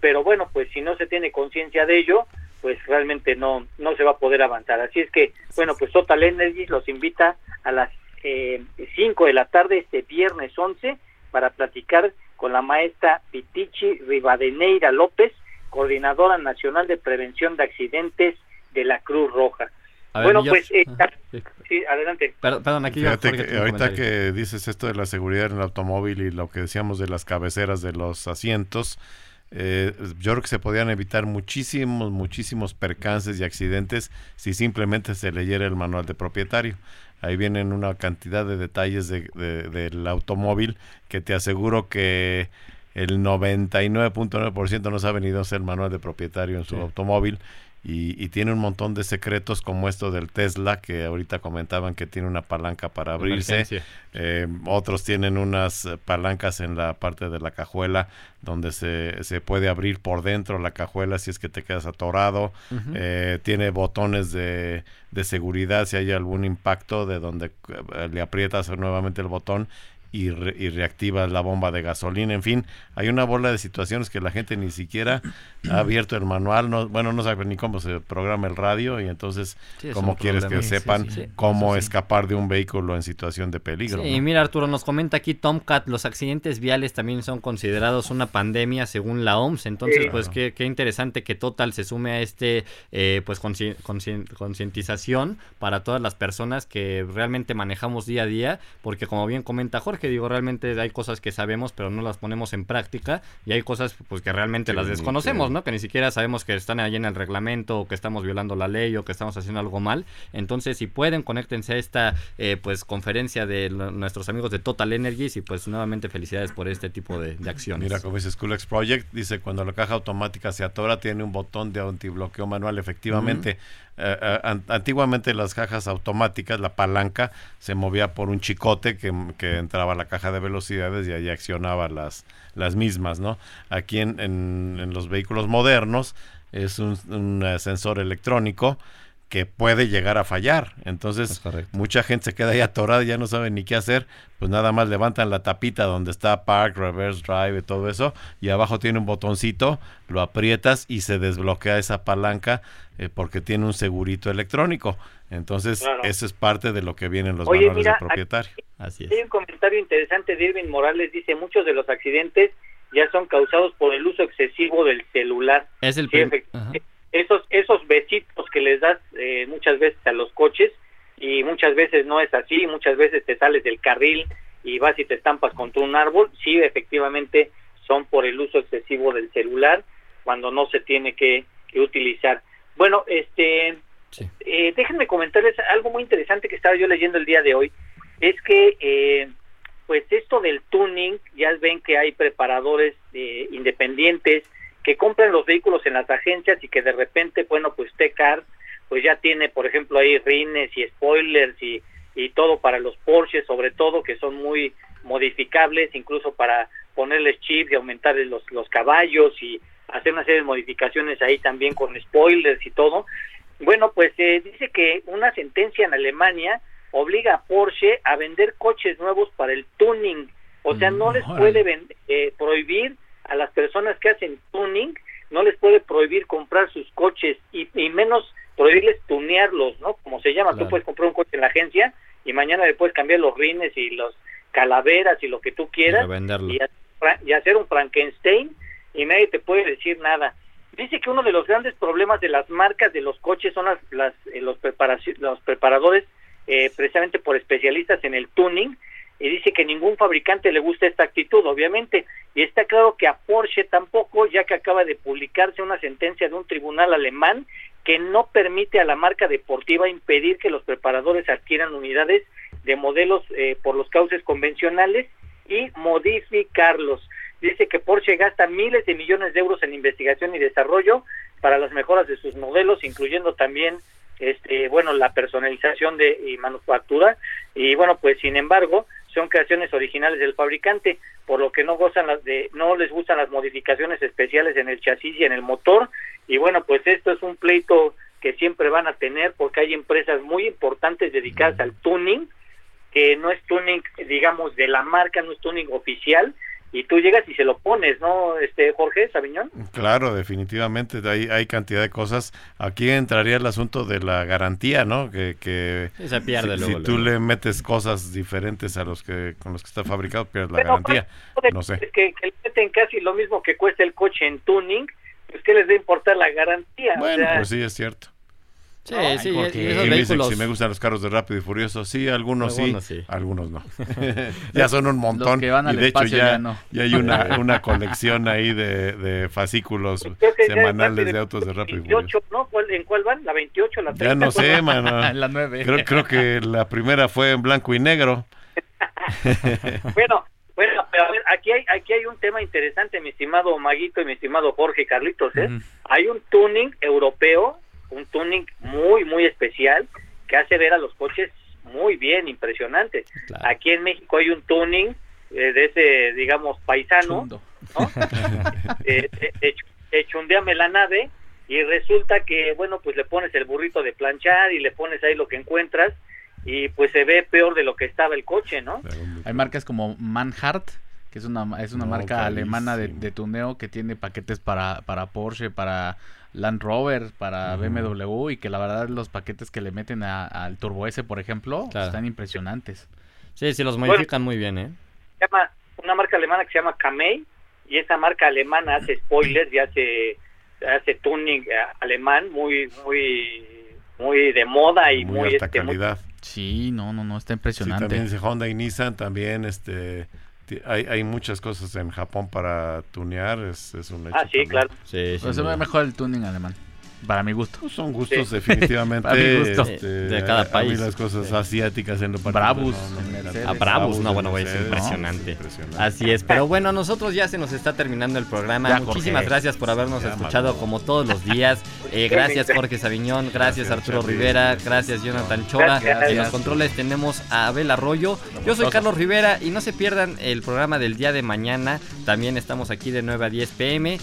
pero bueno, pues si no se tiene conciencia de ello, pues realmente no, no se va a poder avanzar. Así es que, bueno, pues Total Energy los invita a las eh, 5 de la tarde este viernes 11 para platicar con la maestra Pitichi Rivadeneira López, coordinadora nacional de prevención de accidentes de la Cruz Roja. bueno, pues, eh, sí, adelante. Perdón, aquí ahorita que dices esto de la seguridad en el automóvil y lo que decíamos de las cabeceras de los asientos, eh, yo creo que se podían evitar muchísimos, muchísimos percances y accidentes si simplemente se leyera el manual de propietario. Ahí vienen una cantidad de detalles de, del automóvil que te aseguro que el 99.9% no sabe ni dónde el manual de propietario en su automóvil y, tiene un montón de secretos como esto del Tesla, que ahorita comentaban que tiene una palanca para abrirse. Eh, otros tienen unas palancas en la parte de la cajuela donde se, se puede abrir por dentro la cajuela si es que te quedas atorado. Eh, tiene botones de, de seguridad si hay algún impacto de donde eh, le aprietas nuevamente el botón y, y reactivas la bomba de gasolina. En fin, hay una bola de situaciones que la gente ni siquiera ha abierto el manual. No, bueno, no sabe ni cómo se programa el radio y entonces, ¿cómo quieres que sepan cómo escapar de un vehículo en situación de peligro? Y mira, Arturo, nos comenta aquí Tomcat, los accidentes viales también son considerados una pandemia según la OMS. Entonces, pues qué, qué, interesante que Total se sume a este, eh, pues, concientización para todas las personas que realmente manejamos día a día, porque como bien comenta Jorge, que digo, realmente hay cosas que sabemos, pero no las ponemos en práctica, y hay cosas pues que realmente las desconocemos, ¿no? Que ni siquiera sabemos que están ahí en el reglamento, o que estamos violando la ley, o que estamos haciendo algo mal. Entonces, si pueden, conéctense a esta eh, pues conferencia de nuestros amigos de Total Energies, y pues nuevamente felicidades por este tipo de, acciones. Mira, como dice SchoolX Project, dice cuando la caja automática se atora, tiene un botón de antibloqueo manual, efectivamente. Eh, antiguamente las cajas automáticas, la palanca se movía por un chicote que, entraba a la caja de velocidades y ahí accionaba las, las mismas, ¿no? Aquí en, en, los vehículos modernos es un, un eh, sensor electrónico que puede llegar a fallar. Entonces, mucha gente se queda ahí atorada y ya no sabe ni qué hacer. Pues nada más levantan la tapita donde está Park, Reverse Drive y todo eso. Y abajo tiene un botoncito, lo aprietas y se desbloquea esa palanca eh, porque tiene un segurito electrónico. Entonces, eso es parte de lo que vienen los valores de propietario. Así es. Hay un comentario interesante de Irving Morales. Dice, muchos de los accidentes ya son causados por el uso excesivo del celular. Es el esos, esos besitos que les das eh, muchas veces a los coches y muchas veces no es así, muchas veces te sales del carril y vas y te estampas contra un árbol, sí efectivamente son por el uso excesivo del celular cuando no se tiene que, utilizar. Bueno, este, eh, déjenme comentarles algo muy interesante que estaba yo leyendo el día de hoy, es que eh, pues esto del tuning, ya ven que hay preparadores independientes que compran los vehículos en las agencias y que de repente, bueno, pues T-Car pues ya tiene, por ejemplo, ahí rines y spoilers y, y todo para los Porsche, sobre todo, que son muy modificables, incluso para ponerles chips y aumentarles los, los caballos y hacer una serie de modificaciones ahí también con spoilers y todo. Bueno, pues eh, dice que una sentencia en Alemania obliga a Porsche a vender coches nuevos para el tuning, o sea, no les puede eh, prohibir a las personas que hacen tuning, no les puede prohibir comprar sus coches y, menos prohibirles tunearlos, ¿no? Como se llama, tú puedes comprar un coche en la agencia y mañana le puedes cambiar los rines y los calaveras y lo que tú quieras y, hacer un Frankenstein y nadie te puede decir nada. Dice que uno de los grandes problemas de las marcas de los coches son las, las eh, los, los preparadores eh, precisamente por especialistas en el tuning y dice que ningún fabricante le gusta esta actitud, obviamente, y está claro que a Porsche tampoco, ya que acaba de publicarse una sentencia de un tribunal alemán que no permite a la marca deportiva impedir que los preparadores adquieran unidades de modelos eh, por los cauces convencionales y modificarlos. Dice que Porsche gasta miles de millones de euros en investigación y desarrollo para las mejoras de sus modelos, incluyendo también este bueno la personalización de y manufactura y bueno pues sin embargo son creaciones originales del fabricante, por lo que no gozan las de, no les gustan las modificaciones especiales en el chasis y en el motor. Y bueno, pues esto es un pleito que siempre van a tener porque hay empresas muy importantes dedicadas al tuning, que no es tuning, digamos, de la marca, no es tuning oficial, y tú llegas y se lo pones, ¿no, este Jorge Sabiñón? Claro, definitivamente, hay, hay cantidad de cosas. Aquí entraría el asunto de la garantía, ¿no? Que, que se pierde si, tú le metes cosas diferentes a los que con los que está fabricado, pierdes la garantía. no sé. Es que, le meten casi lo mismo que cuesta el coche en tuning, pues que les debe importar la garantía. Bueno, pues sí, es cierto. Sí, sí, y vehículos... si me gustan los carros de Rápido y Furioso, sí, algunos, sí, algunos no. ya son un montón. y de hecho ya, ya, hay una, una colección ahí de, de fascículos semanales de autos de Rápido y Furioso. ¿no? ¿En cuál van? ¿La 28 la 30? Ya no sé, mano. la 9. Creo, creo que la primera fue en blanco y negro. bueno, bueno, pero a ver, aquí hay, aquí hay un tema interesante, mi estimado Maguito y mi estimado Jorge Carlitos, ¿eh? Hay un tuning europeo un tuning muy, muy especial que hace ver a los coches muy bien, impresionante. Aquí en México hay un tuning eh, de ese, digamos, paisano, ¿no? eh, eh la nave y resulta que, bueno, pues le pones el burrito de planchar y le pones ahí lo que encuentras y pues se ve peor de lo que estaba el coche, ¿no? Hay marcas como Manhart, que es una, es una marca alemana de, de, tuneo que tiene paquetes para, para Porsche, para Land Rover, para BMW y que la verdad los paquetes que le meten al Turbo S, por ejemplo, están impresionantes. Sí, sí, los modifican muy bien, ¿eh? Se llama una marca alemana que se llama Kamei y esa marca alemana hace spoilers y hace, hace tuning eh, alemán muy, muy, muy de moda y muy, alta este, calidad. Sí, no, no, no, está impresionante. Sí, también dice Honda y Nissan, también este hay, hay muchas cosas en Japón para tunear, es, es un hecho. Ah, sí, claro. Sí, pues se ve mejor el tuning alemán. Para mi gusto. Pues son gustos definitivamente este, de cada país. A mí las cosas asiáticas en lo particular. Brabus. a Brabus, no, bueno, es impresionante. Así es, pero bueno, nosotros ya se nos está terminando el programa. Muchísimas gracias por habernos escuchado como todos los días. Eh, gracias Jorge Sabiñón, gracias, Arturo Rivera, gracias Jonathan Chora. En los controles tenemos a Abel Arroyo. Yo soy Carlos Rivera y no se pierdan el programa del día de mañana. También estamos aquí de 9 a 10 pm.